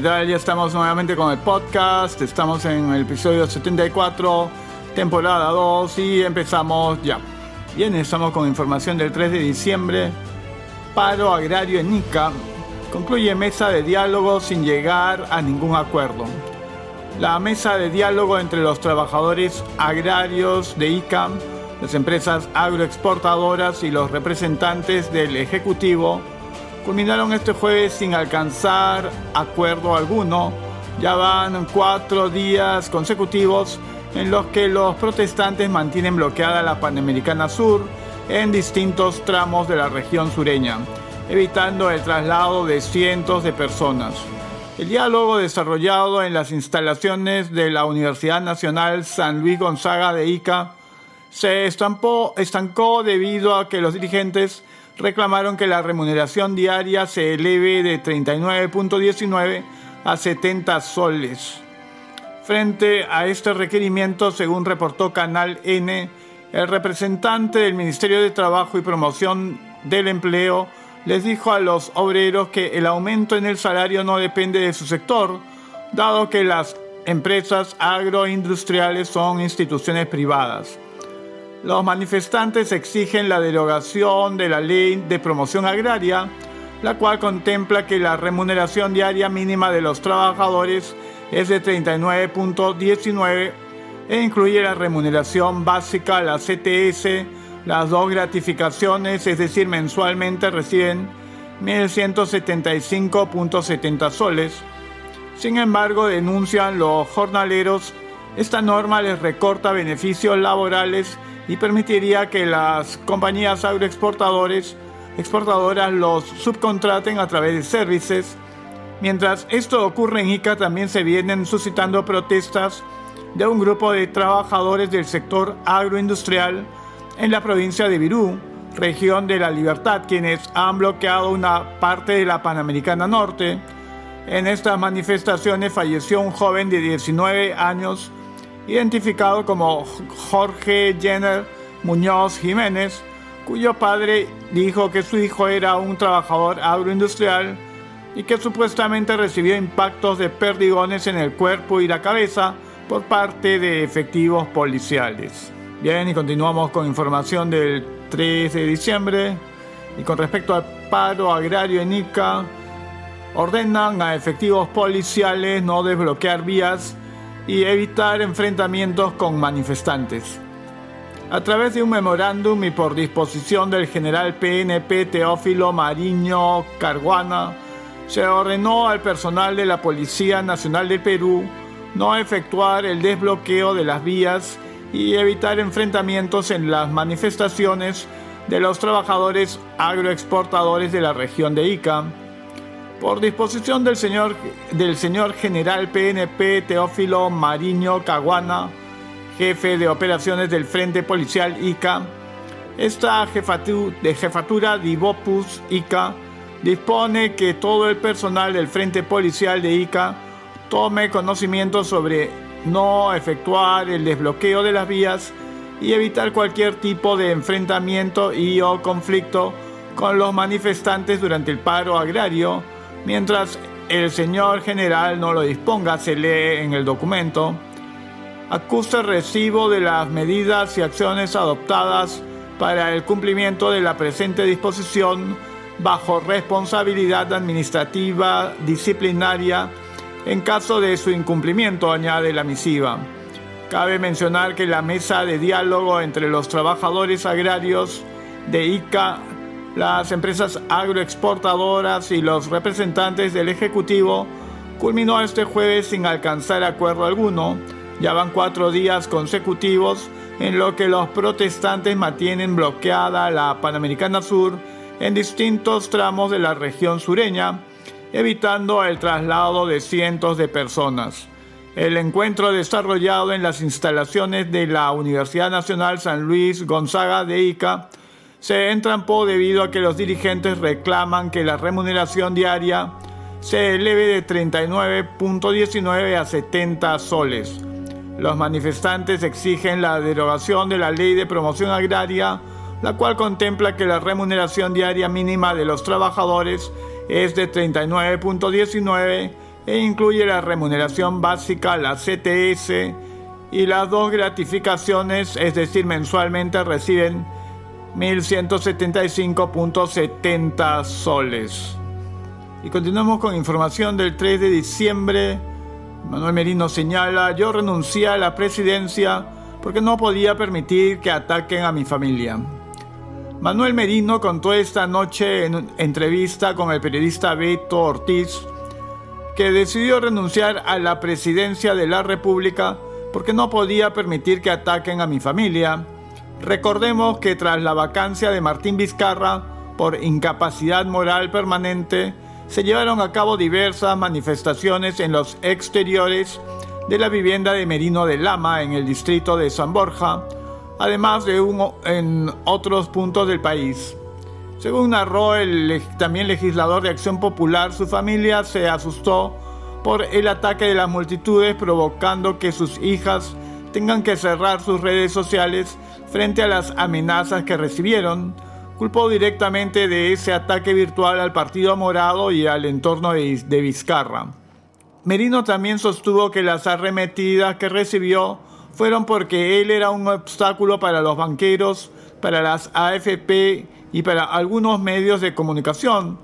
¿Qué tal? Ya estamos nuevamente con el podcast. Estamos en el episodio 74, temporada 2 y empezamos ya. Bien, estamos con información del 3 de diciembre. Paro agrario en Ica. Concluye mesa de diálogo sin llegar a ningún acuerdo. La mesa de diálogo entre los trabajadores agrarios de ICA, las empresas agroexportadoras y los representantes del Ejecutivo culminaron este jueves sin alcanzar acuerdo alguno. Ya van cuatro días consecutivos en los que los protestantes mantienen bloqueada la Panamericana Sur en distintos tramos de la región sureña, evitando el traslado de cientos de personas. El diálogo desarrollado en las instalaciones de la Universidad Nacional San Luis Gonzaga de Ica se estampó, estancó debido a que los dirigentes reclamaron que la remuneración diaria se eleve de 39.19 a 70 soles. Frente a este requerimiento, según reportó Canal N, el representante del Ministerio de Trabajo y Promoción del Empleo les dijo a los obreros que el aumento en el salario no depende de su sector, dado que las empresas agroindustriales son instituciones privadas. Los manifestantes exigen la derogación de la ley de promoción agraria, la cual contempla que la remuneración diaria mínima de los trabajadores es de 39.19 e incluye la remuneración básica, la CTS, las dos gratificaciones, es decir, mensualmente reciben 1.175.70 soles. Sin embargo, denuncian los jornaleros, esta norma les recorta beneficios laborales y permitiría que las compañías agroexportadores exportadoras los subcontraten a través de servicios. Mientras esto ocurre en ICA también se vienen suscitando protestas de un grupo de trabajadores del sector agroindustrial en la provincia de Virú, región de la Libertad, quienes han bloqueado una parte de la Panamericana Norte. En estas manifestaciones falleció un joven de 19 años identificado como Jorge Jenner Muñoz Jiménez, cuyo padre dijo que su hijo era un trabajador agroindustrial y que supuestamente recibió impactos de perdigones en el cuerpo y la cabeza por parte de efectivos policiales. Bien, y continuamos con información del 3 de diciembre. Y con respecto al paro agrario en Ica, ordenan a efectivos policiales no desbloquear vías y evitar enfrentamientos con manifestantes. A través de un memorándum y por disposición del general PNP Teófilo Mariño Carguana, se ordenó al personal de la Policía Nacional de Perú no efectuar el desbloqueo de las vías y evitar enfrentamientos en las manifestaciones de los trabajadores agroexportadores de la región de Ica por disposición del señor, del señor general PNP Teófilo Mariño Caguana, jefe de operaciones del Frente Policial ICA, esta jefatura, de jefatura Divopus ICA dispone que todo el personal del Frente Policial de ICA tome conocimiento sobre no efectuar el desbloqueo de las vías y evitar cualquier tipo de enfrentamiento y o conflicto con los manifestantes durante el paro agrario Mientras el señor general no lo disponga, se lee en el documento, acusa recibo de las medidas y acciones adoptadas para el cumplimiento de la presente disposición bajo responsabilidad administrativa disciplinaria en caso de su incumplimiento, añade la misiva. Cabe mencionar que la mesa de diálogo entre los trabajadores agrarios de ICA las empresas agroexportadoras y los representantes del Ejecutivo culminó este jueves sin alcanzar acuerdo alguno. Ya van cuatro días consecutivos en lo que los protestantes mantienen bloqueada la Panamericana Sur en distintos tramos de la región sureña, evitando el traslado de cientos de personas. El encuentro desarrollado en las instalaciones de la Universidad Nacional San Luis Gonzaga de Ica se entrampó debido a que los dirigentes reclaman que la remuneración diaria se eleve de 39.19 a 70 soles. Los manifestantes exigen la derogación de la ley de promoción agraria, la cual contempla que la remuneración diaria mínima de los trabajadores es de 39.19 e incluye la remuneración básica, la CTS y las dos gratificaciones, es decir, mensualmente reciben 1.175.70 soles. Y continuamos con información del 3 de diciembre. Manuel Merino señala, yo renuncié a la presidencia porque no podía permitir que ataquen a mi familia. Manuel Merino contó esta noche en entrevista con el periodista Beto Ortiz que decidió renunciar a la presidencia de la República porque no podía permitir que ataquen a mi familia. Recordemos que tras la vacancia de Martín Vizcarra por incapacidad moral permanente, se llevaron a cabo diversas manifestaciones en los exteriores de la vivienda de Merino de Lama en el distrito de San Borja, además de en otros puntos del país. Según narró el también legislador de Acción Popular, su familia se asustó por el ataque de las multitudes provocando que sus hijas tengan que cerrar sus redes sociales frente a las amenazas que recibieron. Culpó directamente de ese ataque virtual al Partido Morado y al entorno de, de Vizcarra. Merino también sostuvo que las arremetidas que recibió fueron porque él era un obstáculo para los banqueros, para las AFP y para algunos medios de comunicación.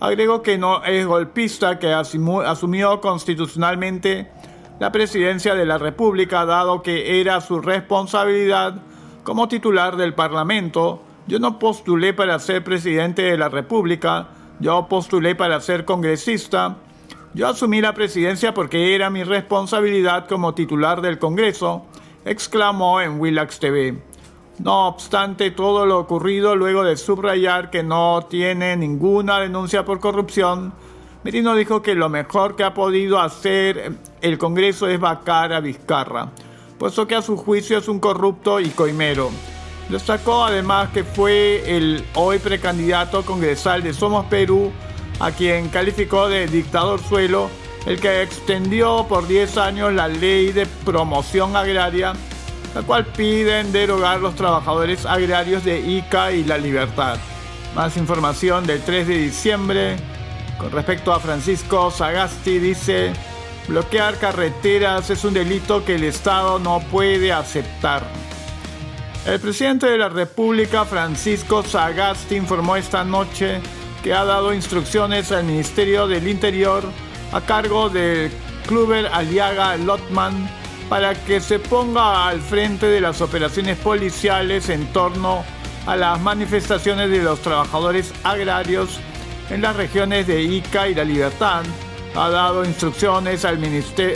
Agregó que no es golpista, que asumió constitucionalmente la presidencia de la República, dado que era su responsabilidad como titular del Parlamento. Yo no postulé para ser presidente de la República, yo postulé para ser congresista yo asumí la presidencia porque era mi responsabilidad como titular del Congreso, exclamó en Willax TV. No obstante todo lo ocurrido, luego de subrayar que no tiene ninguna denuncia por corrupción, Merino dijo que lo mejor que ha podido hacer el Congreso es vacar a Vizcarra, puesto que a su juicio es un corrupto y coimero. Destacó además que fue el hoy precandidato congresal de Somos Perú a quien calificó de dictador suelo, el que extendió por 10 años la ley de promoción agraria, la cual piden derogar los trabajadores agrarios de ICA y La Libertad. Más información del 3 de diciembre. Con respecto a Francisco Sagasti, dice, bloquear carreteras es un delito que el Estado no puede aceptar. El presidente de la República, Francisco Sagasti, informó esta noche que ha dado instrucciones al Ministerio del Interior a cargo de Kluber Aliaga Lotman para que se ponga al frente de las operaciones policiales en torno a las manifestaciones de los trabajadores agrarios en las regiones de Ica y La Libertad. Ha dado instrucciones al,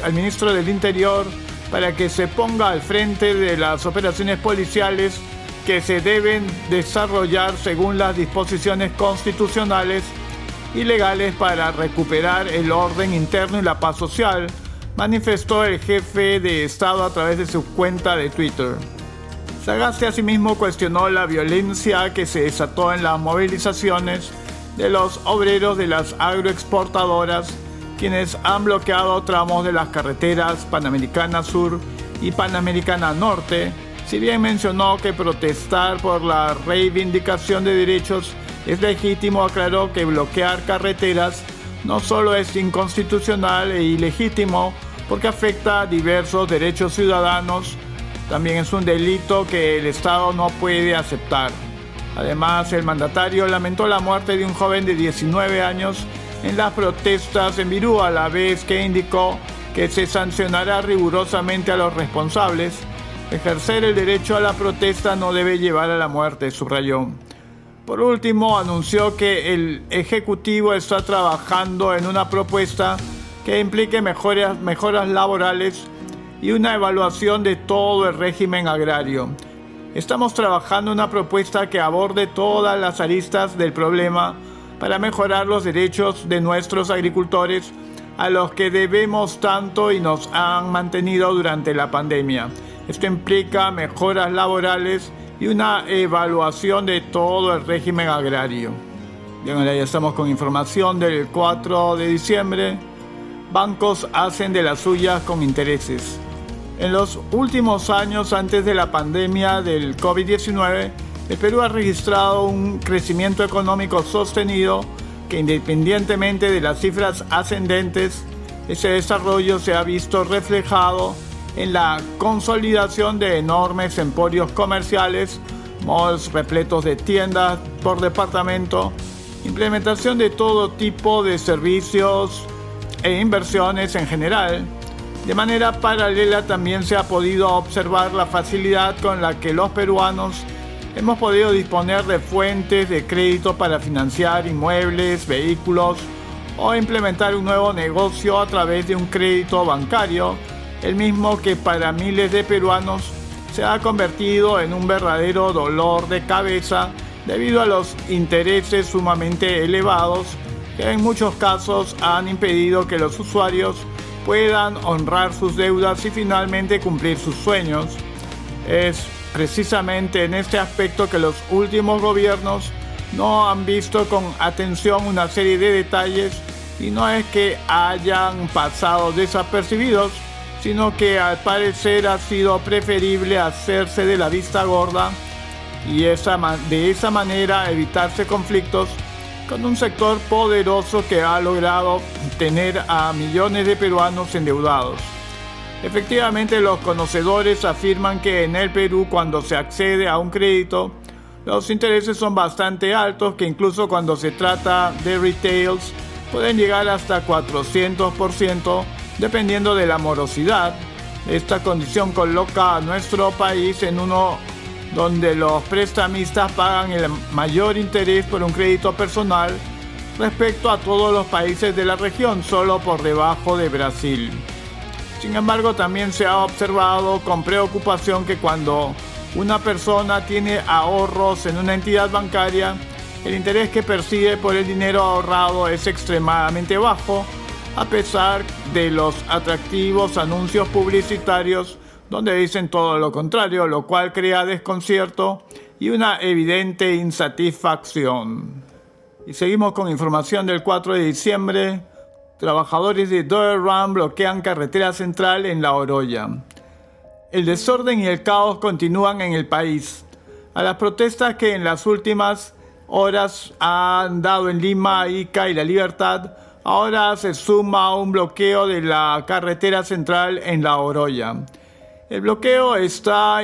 al ministro del Interior para que se ponga al frente de las operaciones policiales que se deben desarrollar según las disposiciones constitucionales y legales para recuperar el orden interno y la paz social, manifestó el jefe de Estado a través de su cuenta de Twitter. Sagasti asimismo cuestionó la violencia que se desató en las movilizaciones de los obreros de las agroexportadoras, quienes han bloqueado tramos de las carreteras Panamericana Sur y Panamericana Norte, si bien mencionó que protestar por la reivindicación de derechos es legítimo, aclaró que bloquear carreteras no solo es inconstitucional e ilegítimo porque afecta a diversos derechos ciudadanos, también es un delito que el Estado no puede aceptar. Además, el mandatario lamentó la muerte de un joven de 19 años en las protestas en Virú, a la vez que indicó que se sancionará rigurosamente a los responsables Ejercer el derecho a la protesta no debe llevar a la muerte, subrayó. Por último, anunció que el Ejecutivo está trabajando en una propuesta que implique mejoras, mejoras laborales y una evaluación de todo el régimen agrario. Estamos trabajando una propuesta que aborde todas las aristas del problema para mejorar los derechos de nuestros agricultores a los que debemos tanto y nos han mantenido durante la pandemia. Esto implica mejoras laborales y una evaluación de todo el régimen agrario. Ya estamos con información del 4 de diciembre. Bancos hacen de las suyas con intereses. En los últimos años antes de la pandemia del COVID-19, el Perú ha registrado un crecimiento económico sostenido que independientemente de las cifras ascendentes ese desarrollo se ha visto reflejado en la consolidación de enormes emporios comerciales, malls repletos de tiendas por departamento, implementación de todo tipo de servicios e inversiones en general. De manera paralela también se ha podido observar la facilidad con la que los peruanos hemos podido disponer de fuentes de crédito para financiar inmuebles, vehículos o implementar un nuevo negocio a través de un crédito bancario, el mismo que para miles de peruanos se ha convertido en un verdadero dolor de cabeza debido a los intereses sumamente elevados que en muchos casos han impedido que los usuarios puedan honrar sus deudas y finalmente cumplir sus sueños. Es precisamente en este aspecto que los últimos gobiernos no han visto con atención una serie de detalles y no es que hayan pasado desapercibidos, sino que al parecer ha sido preferible hacerse de la vista gorda y de esa manera evitarse conflictos con un sector poderoso que ha logrado tener a millones de peruanos endeudados. Efectivamente, los conocedores afirman que en el Perú cuando se accede a un crédito, los intereses son bastante altos, que incluso cuando se trata de retails pueden llegar hasta 400% dependiendo de la morosidad. Esta condición coloca a nuestro país en uno donde los prestamistas pagan el mayor interés por un crédito personal respecto a todos los países de la región, solo por debajo de Brasil. Sin embargo, también se ha observado con preocupación que cuando una persona tiene ahorros en una entidad bancaria, el interés que percibe por el dinero ahorrado es extremadamente bajo, a pesar de los atractivos anuncios publicitarios donde dicen todo lo contrario, lo cual crea desconcierto y una evidente insatisfacción. Y seguimos con información del 4 de diciembre. Trabajadores de Run bloquean carretera central en La Oroya. El desorden y el caos continúan en el país. A las protestas que en las últimas horas han dado en Lima, Ica y La Libertad, ahora se suma un bloqueo de la carretera central en La Oroya. El bloqueo está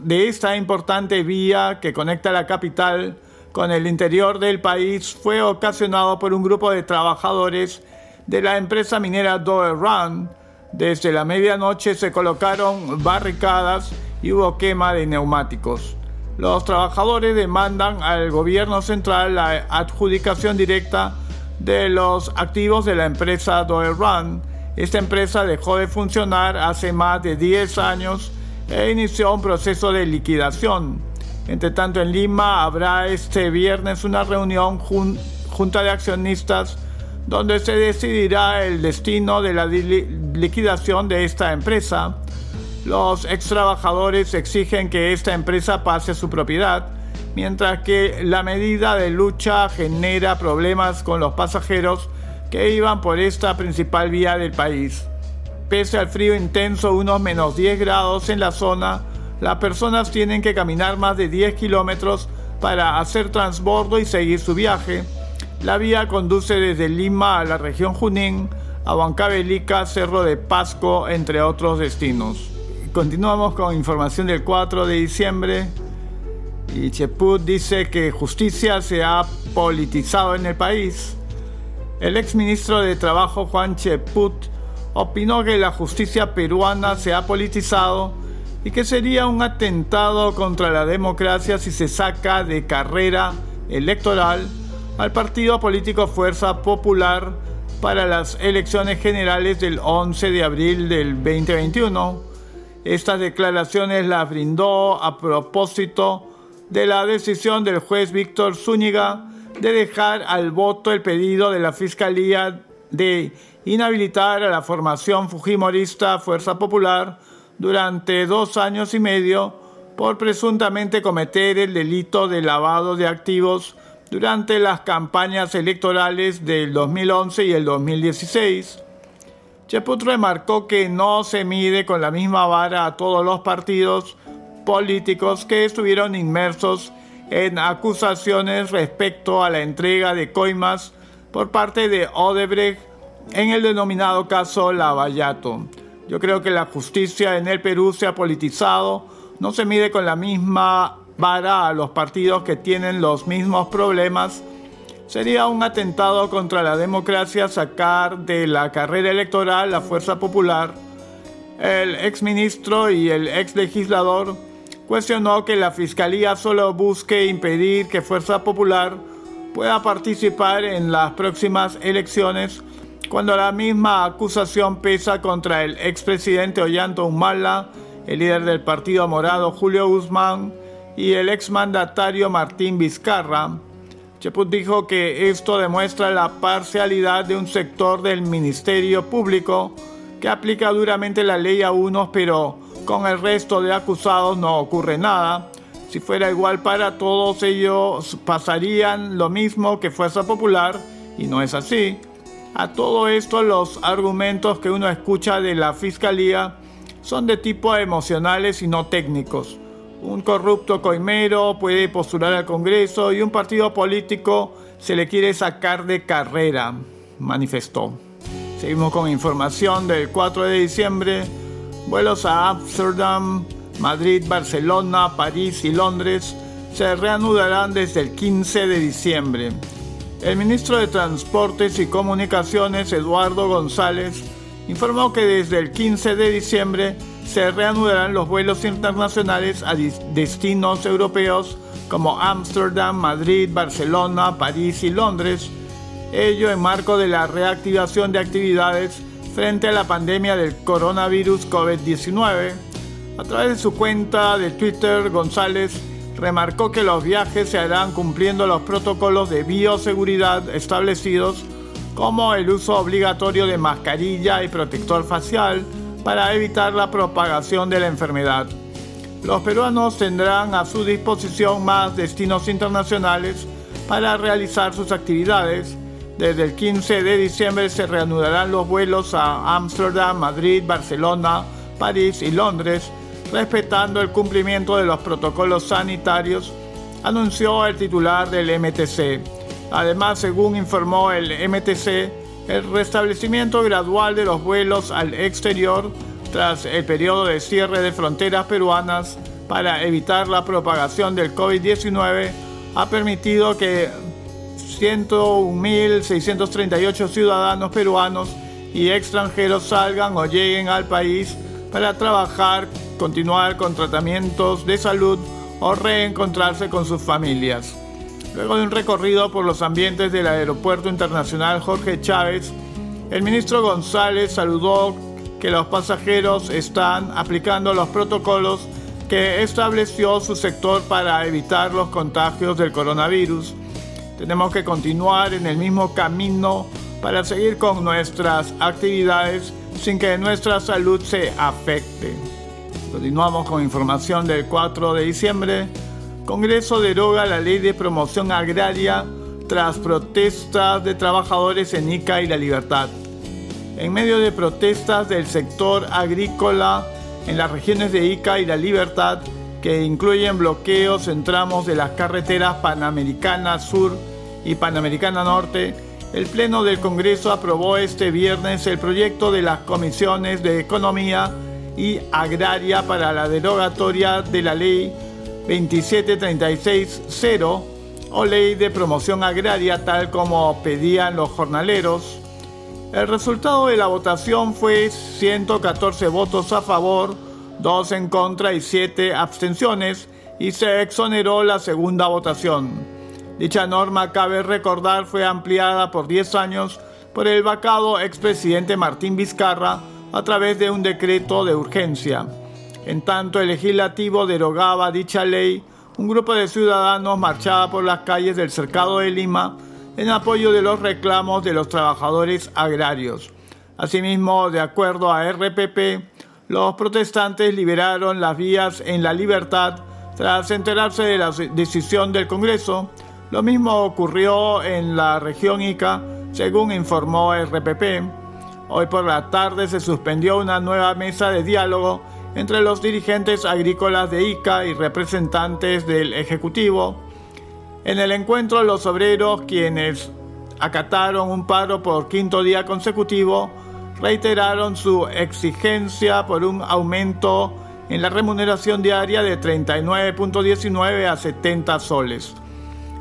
de esta importante vía que conecta la capital con el interior del país fue ocasionado por un grupo de trabajadores de la empresa minera Doe Run. Desde la medianoche se colocaron barricadas y hubo quema de neumáticos. Los trabajadores demandan al gobierno central la adjudicación directa de los activos de la empresa Doe Run esta empresa dejó de funcionar hace más de 10 años e inició un proceso de liquidación. Entre tanto, en Lima habrá este viernes una reunión junta de accionistas donde se decidirá el destino de la liquidación de esta empresa. Los ex trabajadores exigen que esta empresa pase su propiedad, mientras que la medida de lucha genera problemas con los pasajeros que iban por esta principal vía del país. Pese al frío intenso, unos menos 10 grados en la zona, las personas tienen que caminar más de 10 kilómetros para hacer transbordo y seguir su viaje. La vía conduce desde Lima a la región Junín, a Huancavelica, Cerro de Pasco, entre otros destinos. Continuamos con información del 4 de diciembre. Y Cheput dice que justicia se ha politizado en el país. El exministro de Trabajo Juan Cheput opinó que la justicia peruana se ha politizado y que sería un atentado contra la democracia si se saca de carrera electoral al partido político Fuerza Popular para las elecciones generales del 11 de abril del 2021. Estas declaraciones las brindó a propósito de la decisión del juez Víctor Zúñiga de dejar al voto el pedido de la Fiscalía de inhabilitar a la formación fujimorista Fuerza Popular durante dos años y medio por presuntamente cometer el delito de lavado de activos durante las campañas electorales del 2011 y el 2016. Cheput remarcó que no se mide con la misma vara a todos los partidos políticos que estuvieron inmersos en acusaciones respecto a la entrega de coimas por parte de Odebrecht en el denominado caso Lavallato. Yo creo que la justicia en el Perú se ha politizado, no se mide con la misma vara a los partidos que tienen los mismos problemas. Sería un atentado contra la democracia sacar de la carrera electoral la fuerza popular. El exministro y el ex legislador cuestionó que la fiscalía solo busque impedir que Fuerza Popular pueda participar en las próximas elecciones cuando la misma acusación pesa contra el expresidente Ollanta Humala, el líder del Partido Morado Julio Guzmán y el exmandatario Martín Vizcarra. Cheput dijo que esto demuestra la parcialidad de un sector del Ministerio Público que aplica duramente la ley a unos, pero con el resto de acusados no ocurre nada. Si fuera igual para todos ellos, pasarían lo mismo que Fuerza Popular, y no es así. A todo esto los argumentos que uno escucha de la Fiscalía son de tipo emocionales y no técnicos. Un corrupto coimero puede postular al Congreso y un partido político se le quiere sacar de carrera, manifestó. Seguimos con información del 4 de diciembre. Vuelos a Amsterdam, Madrid, Barcelona, París y Londres se reanudarán desde el 15 de diciembre. El ministro de Transportes y Comunicaciones, Eduardo González, informó que desde el 15 de diciembre se reanudarán los vuelos internacionales a destinos europeos como Ámsterdam, Madrid, Barcelona, París y Londres, ello en marco de la reactivación de actividades frente a la pandemia del coronavirus COVID-19. A través de su cuenta de Twitter, González remarcó que los viajes se harán cumpliendo los protocolos de bioseguridad establecidos como el uso obligatorio de mascarilla y protector facial para evitar la propagación de la enfermedad. Los peruanos tendrán a su disposición más destinos internacionales para realizar sus actividades. Desde el 15 de diciembre se reanudarán los vuelos a Ámsterdam, Madrid, Barcelona, París y Londres respetando el cumplimiento de los protocolos sanitarios, anunció el titular del MTC. Además, según informó el MTC, el restablecimiento gradual de los vuelos al exterior tras el periodo de cierre de fronteras peruanas para evitar la propagación del COVID-19 ha permitido que 101.638 ciudadanos peruanos y extranjeros salgan o lleguen al país para trabajar continuar con tratamientos de salud o reencontrarse con sus familias. Luego de un recorrido por los ambientes del Aeropuerto Internacional Jorge Chávez, el ministro González saludó que los pasajeros están aplicando los protocolos que estableció su sector para evitar los contagios del coronavirus. Tenemos que continuar en el mismo camino para seguir con nuestras actividades sin que nuestra salud se afecte. Continuamos con información del 4 de diciembre. Congreso deroga la ley de promoción agraria tras protestas de trabajadores en Ica y La Libertad. En medio de protestas del sector agrícola en las regiones de Ica y La Libertad, que incluyen bloqueos en tramos de las carreteras Panamericana Sur y Panamericana Norte, el Pleno del Congreso aprobó este viernes el proyecto de las comisiones de Economía y agraria para la derogatoria de la ley 27360 o ley de promoción agraria tal como pedían los jornaleros. El resultado de la votación fue 114 votos a favor, 2 en contra y 7 abstenciones y se exoneró la segunda votación. Dicha norma, cabe recordar, fue ampliada por 10 años por el vacado expresidente Martín Vizcarra a través de un decreto de urgencia. En tanto el legislativo derogaba dicha ley, un grupo de ciudadanos marchaba por las calles del cercado de Lima en apoyo de los reclamos de los trabajadores agrarios. Asimismo, de acuerdo a RPP, los protestantes liberaron las vías en la libertad tras enterarse de la decisión del Congreso. Lo mismo ocurrió en la región Ica, según informó RPP. Hoy por la tarde se suspendió una nueva mesa de diálogo entre los dirigentes agrícolas de ICA y representantes del Ejecutivo. En el encuentro los obreros, quienes acataron un paro por quinto día consecutivo, reiteraron su exigencia por un aumento en la remuneración diaria de 39.19 a 70 soles.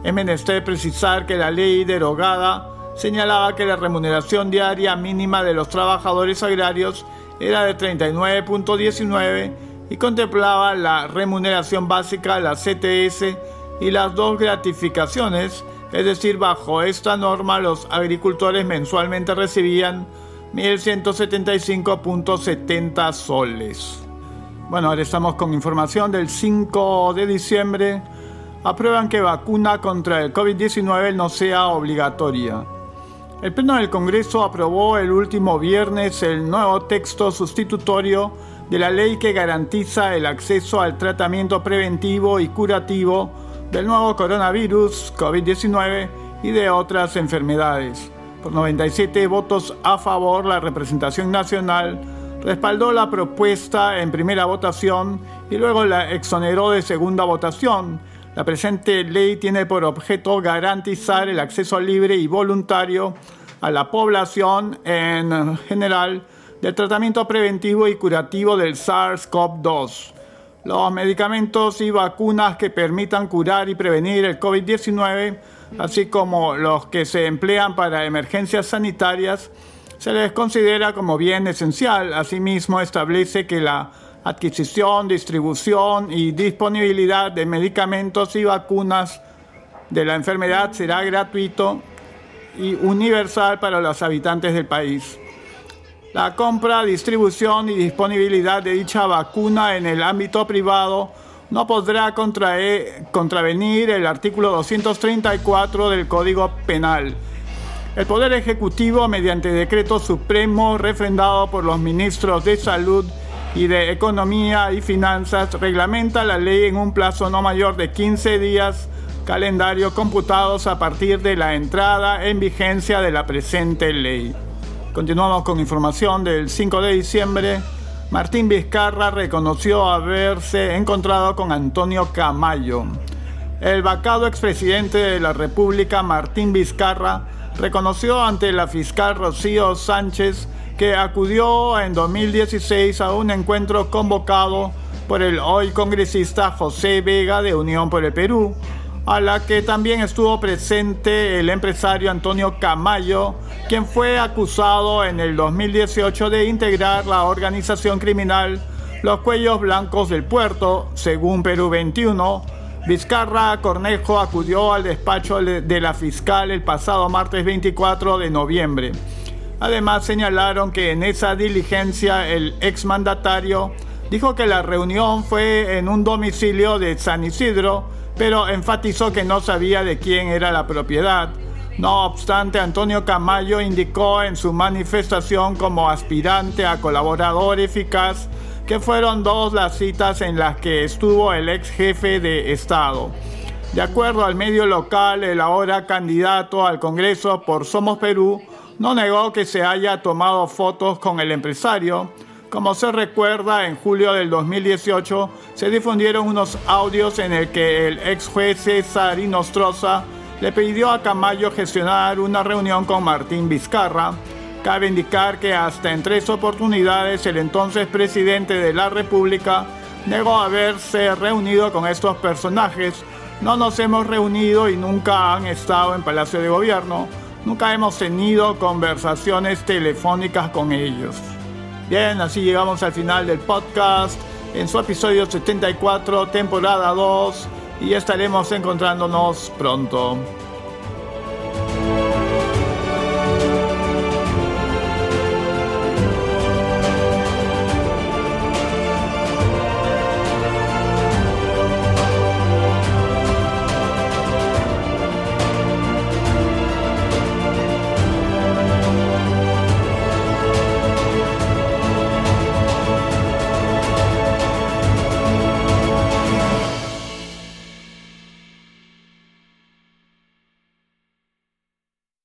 Es menester precisar que la ley derogada señalaba que la remuneración diaria mínima de los trabajadores agrarios era de 39.19 y contemplaba la remuneración básica, la CTS y las dos gratificaciones, es decir, bajo esta norma los agricultores mensualmente recibían 1.175.70 soles. Bueno, ahora estamos con información del 5 de diciembre. Aprueban que vacuna contra el COVID-19 no sea obligatoria. El Pleno del Congreso aprobó el último viernes el nuevo texto sustitutorio de la ley que garantiza el acceso al tratamiento preventivo y curativo del nuevo coronavirus COVID-19 y de otras enfermedades. Por 97 votos a favor, la representación nacional respaldó la propuesta en primera votación y luego la exoneró de segunda votación. La presente ley tiene por objeto garantizar el acceso libre y voluntario a la población en general del tratamiento preventivo y curativo del SARS-CoV-2 los medicamentos y vacunas que permitan curar y prevenir el COVID-19, así como los que se emplean para emergencias sanitarias, se les considera como bien esencial. Asimismo, establece que la adquisición, distribución y disponibilidad de medicamentos y vacunas de la enfermedad será gratuito y universal para los habitantes del país. La compra, distribución y disponibilidad de dicha vacuna en el ámbito privado no podrá contravenir el artículo 234 del Código Penal. El Poder Ejecutivo, mediante decreto supremo refrendado por los ministros de Salud y de Economía y Finanzas, reglamenta la ley en un plazo no mayor de 15 días calendario computados a partir de la entrada en vigencia de la presente ley. Continuamos con información del 5 de diciembre. Martín Vizcarra reconoció haberse encontrado con Antonio Camayo. El vacado expresidente de la República, Martín Vizcarra, reconoció ante la fiscal Rocío Sánchez que acudió en 2016 a un encuentro convocado por el hoy congresista José Vega de Unión por el Perú, a la que también estuvo presente el empresario Antonio Camayo, quien fue acusado en el 2018 de integrar la organización criminal Los Cuellos Blancos del Puerto, según Perú 21. Vizcarra Cornejo acudió al despacho de la fiscal el pasado martes 24 de noviembre. Además señalaron que en esa diligencia el exmandatario dijo que la reunión fue en un domicilio de San Isidro, pero enfatizó que no sabía de quién era la propiedad. No obstante, Antonio Camayo indicó en su manifestación como aspirante a colaborador eficaz que fueron dos las citas en las que estuvo el ex jefe de Estado. De acuerdo al medio local, el ahora candidato al Congreso por Somos Perú no negó que se haya tomado fotos con el empresario. Como se recuerda, en julio del 2018 se difundieron unos audios en el que el ex juez César Inostroza le pidió a Camayo gestionar una reunión con Martín Vizcarra. Cabe indicar que hasta en tres oportunidades el entonces presidente de la República negó haberse reunido con estos personajes. No nos hemos reunido y nunca han estado en Palacio de Gobierno. Nunca hemos tenido conversaciones telefónicas con ellos. Bien, así llegamos al final del podcast en su episodio 74, temporada 2 y estaremos encontrándonos pronto.